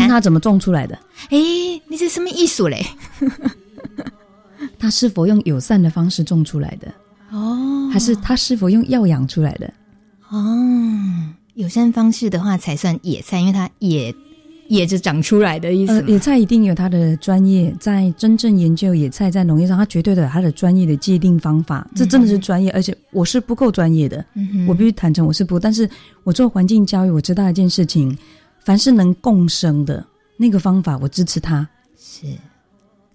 看他怎么种出来的。哎，你是什么艺术嘞？他是否用友善的方式种出来的？哦，还是他是否用药养出来的？哦，友善方式的话才算野菜，因为它野野着长出来的意思。呃，野菜一定有它的专业，在真正研究野菜在农业上，它绝对的有它的专业的界定方法，这真的是专业。嗯、而且我是不够专业的，嗯、我必须坦诚我是不，但是我做环境教育，我知道一件事情，凡是能共生的那个方法，我支持它。是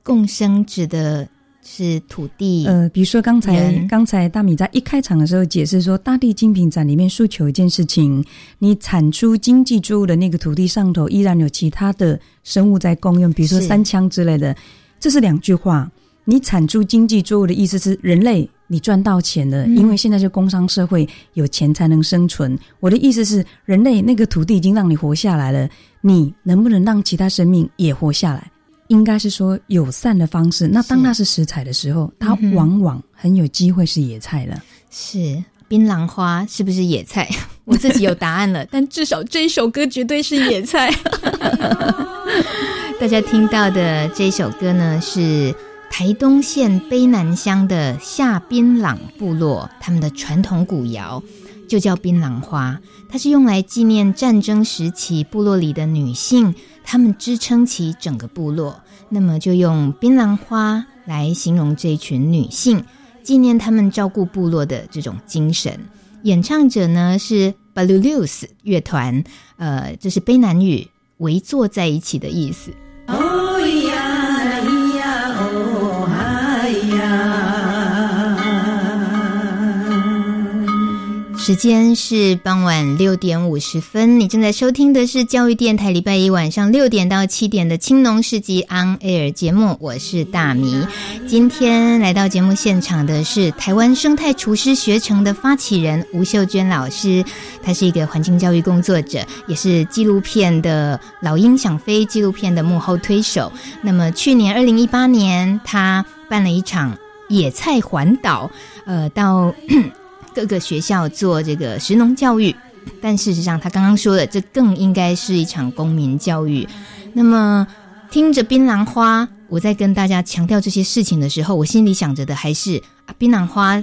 共生指的。是土地，呃，比如说刚才刚才大米在一开场的时候解释说，大地精品展里面诉求一件事情，你产出经济作物的那个土地上头依然有其他的生物在共用，比如说三枪之类的，是这是两句话。你产出经济作物的意思是人类你赚到钱了，嗯、因为现在是工商社会，有钱才能生存。我的意思是，人类那个土地已经让你活下来了，你能不能让其他生命也活下来？应该是说友善的方式。那当它是食材的时候，它往往很有机会是野菜了。是槟榔花是不是野菜？我自己有答案了，但至少这一首歌绝对是野菜。大家听到的这首歌呢，是台东县卑南乡的下槟榔部落他们的传统古谣，就叫槟榔花。它是用来纪念战争时期部落里的女性。他们支撑起整个部落，那么就用槟榔花来形容这群女性，纪念她们照顾部落的这种精神。演唱者呢是 Balulus 乐团，呃，这是卑南语“围坐在一起”的意思。时间是傍晚六点五十分，你正在收听的是教育电台礼拜一晚上六点到七点的青农市集 On Air 节目，我是大米。今天来到节目现场的是台湾生态厨师学程的发起人吴秀娟老师，她是一个环境教育工作者，也是纪录片的《老鹰想飞》纪录片的幕后推手。那么去年二零一八年，她办了一场野菜环岛，呃，到。各个学校做这个食农教育，但事实上，他刚刚说的，这更应该是一场公民教育。那么，听着槟榔花，我在跟大家强调这些事情的时候，我心里想着的还是啊，槟榔花，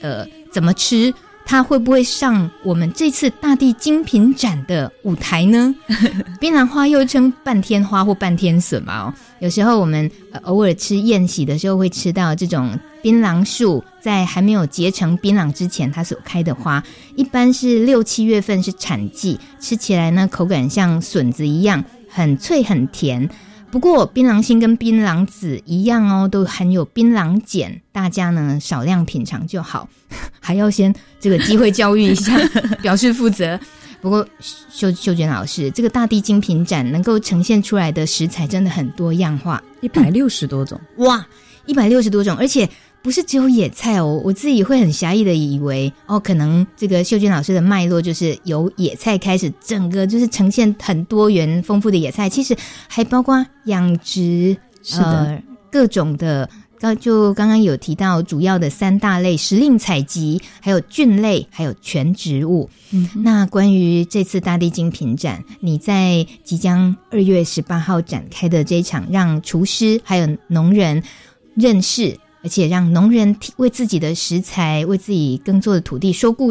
呃，怎么吃？它会不会上我们这次大地精品展的舞台呢？槟榔花又称半天花或半天笋嘛。哦，有时候我们偶尔吃宴席的时候会吃到这种槟榔树在还没有结成槟榔之前，它所开的花，一般是六七月份是产季，吃起来呢，口感像笋子一样，很脆很甜。不过，槟榔心跟槟榔籽一样哦，都含有槟榔碱，大家呢少量品尝就好。还要先这个机会教育一下，表示负责。不过，秀秀娟老师，这个大地精品展能够呈现出来的食材真的很多样化，一百六十多种哇，一百六十多种，而且。不是只有野菜哦，我自己会很狭义的以为哦，可能这个秀娟老师的脉络就是由野菜开始，整个就是呈现很多元丰富的野菜，其实还包括养殖，是的，呃，各种的。刚就刚刚有提到主要的三大类：时令采集，还有菌类，还有全植物。嗯，那关于这次大地精品展，你在即将二月十八号展开的这一场，让厨师还有农人认识。而且让农人为自己的食材、为自己耕作的土地说故事。